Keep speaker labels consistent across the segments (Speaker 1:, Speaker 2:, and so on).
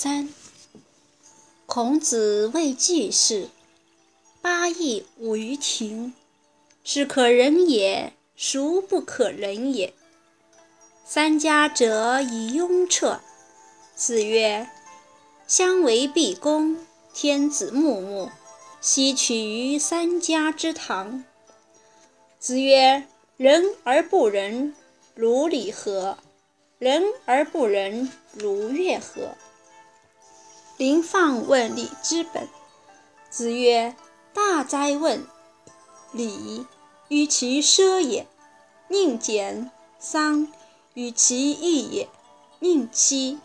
Speaker 1: 三，孔子谓季氏：“八佾舞于庭，是可忍也，孰不可忍也？”三家者以雍彻。子曰：“相为毕公，天子穆穆，奚取于三家之堂？”子曰：“仁而不仁，如礼何？仁而不仁，如乐何？”临放问礼之本。子曰：“大哉问！礼，与其奢也；宁俭；丧，与其易也；宁戚。”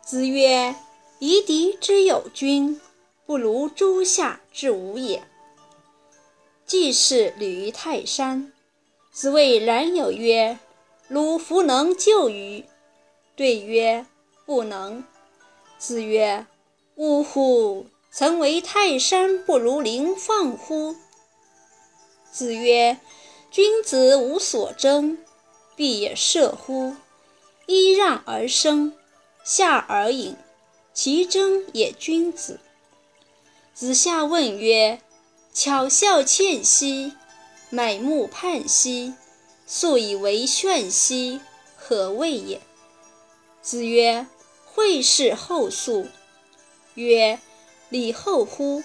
Speaker 1: 子曰：“夷狄之有君，不如诸夏之无也。”季氏履于泰山。子谓冉有曰：“汝弗能就于？”对曰：“不能。”子曰：“呜呼！曾为泰山不如临放乎？”子曰：“君子无所争，必也射乎！揖让而生，下而饮，其争也君子。”子夏问曰：“巧笑倩兮，美目盼兮，素以为炫兮，何谓也？”子曰：惠氏后素。曰：礼后乎？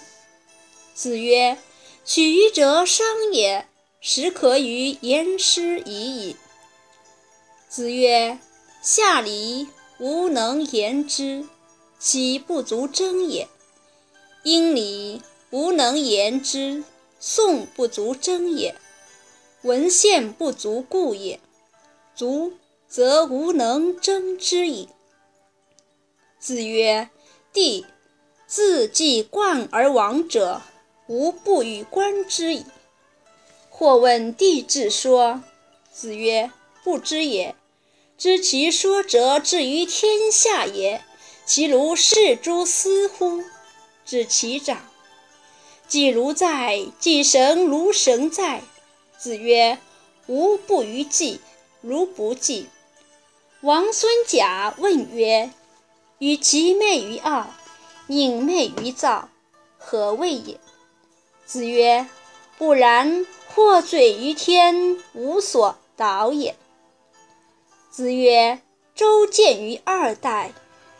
Speaker 1: 子曰：取予者商也，始可与言师已矣。子曰：夏礼，吾能言之，其不足争也；殷礼，吾能言之，宋不足争也；文献不足故也。足，则无能争之矣。子曰：“帝自既冠而亡者，无不与观之矣。”或问帝之说，子曰：“不知也。知其说者，至于天下也。其如是诸斯乎？知其长。既如在，既神如神在。”子曰：“吾不于季，如不季。”王孙贾问曰。与其媚于傲，宁媚于躁，何谓也？子曰：不然，祸罪于天，无所导也。子曰：周见于二代，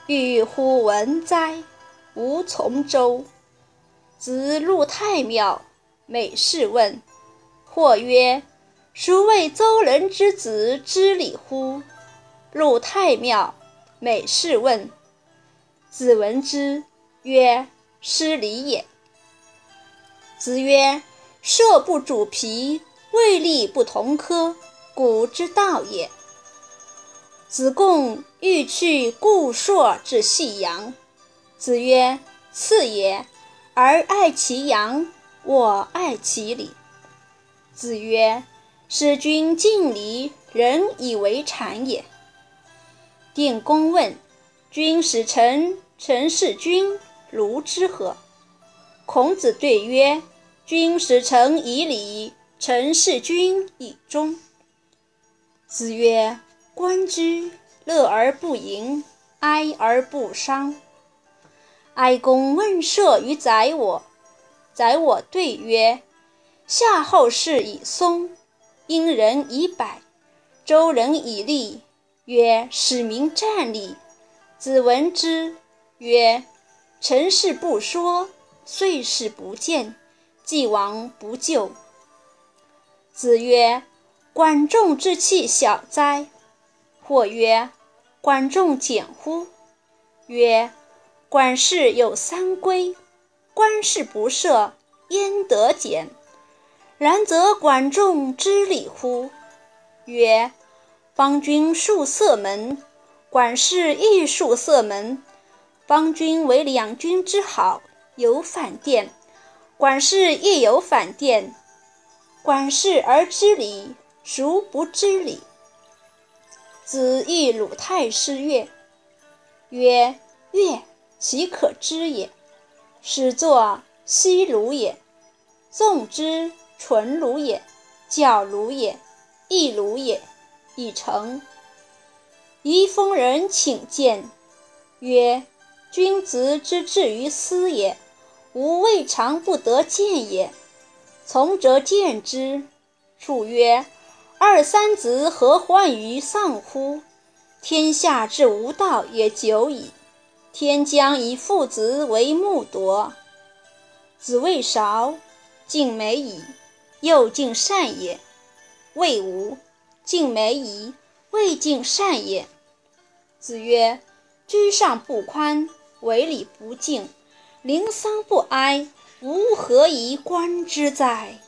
Speaker 1: 欲乎文哉？吾从周。子入太庙，每事问。或曰：孰谓周人之子知礼乎？入太庙，每事问。子闻之曰：“失礼也。”子曰：“射不主皮，未立不同科，古之道也。”子贡欲去故朔之细阳。子曰：“次也，而爱其阳，我爱其礼。”子曰：“使君敬礼，人以为谄也。”定公问。君使臣，臣事君，如之何？孔子对曰：君使臣以礼，臣事君以忠。子曰：观之，乐而不淫，哀而不伤。哀公问射于宰我，宰我对曰：夏后氏以松，殷人以柏，周人以栗。曰：使民战栗。子闻之曰：“成事不说，遂事不见，既往不咎。”子曰：“管仲之器小哉？”或曰：“管仲简乎？”曰：“管氏有三规，官事不赦，焉得简？然则管仲知礼乎？”曰：“邦君树色门。”管氏亦树色门，方君为两军之好，有反殿；管氏亦有反殿。管氏而知礼，孰不知礼？子欲鲁太师曰，曰：乐，其可知也？始作西鲁也，纵之，纯鲁也，矫鲁也，亦鲁也，已成。宜丰人请见，曰：“君子之志于斯也，吾未尝不得见也。从者见之。述曰：“二三子何患于丧乎？天下之无道也久矣。天将以父子为木夺。子谓韶，敬美矣，又敬善也；谓吾，敬美矣，未敬善也。”子曰：“居上不宽。”为礼不敬，临丧不哀，吾何以观之哉？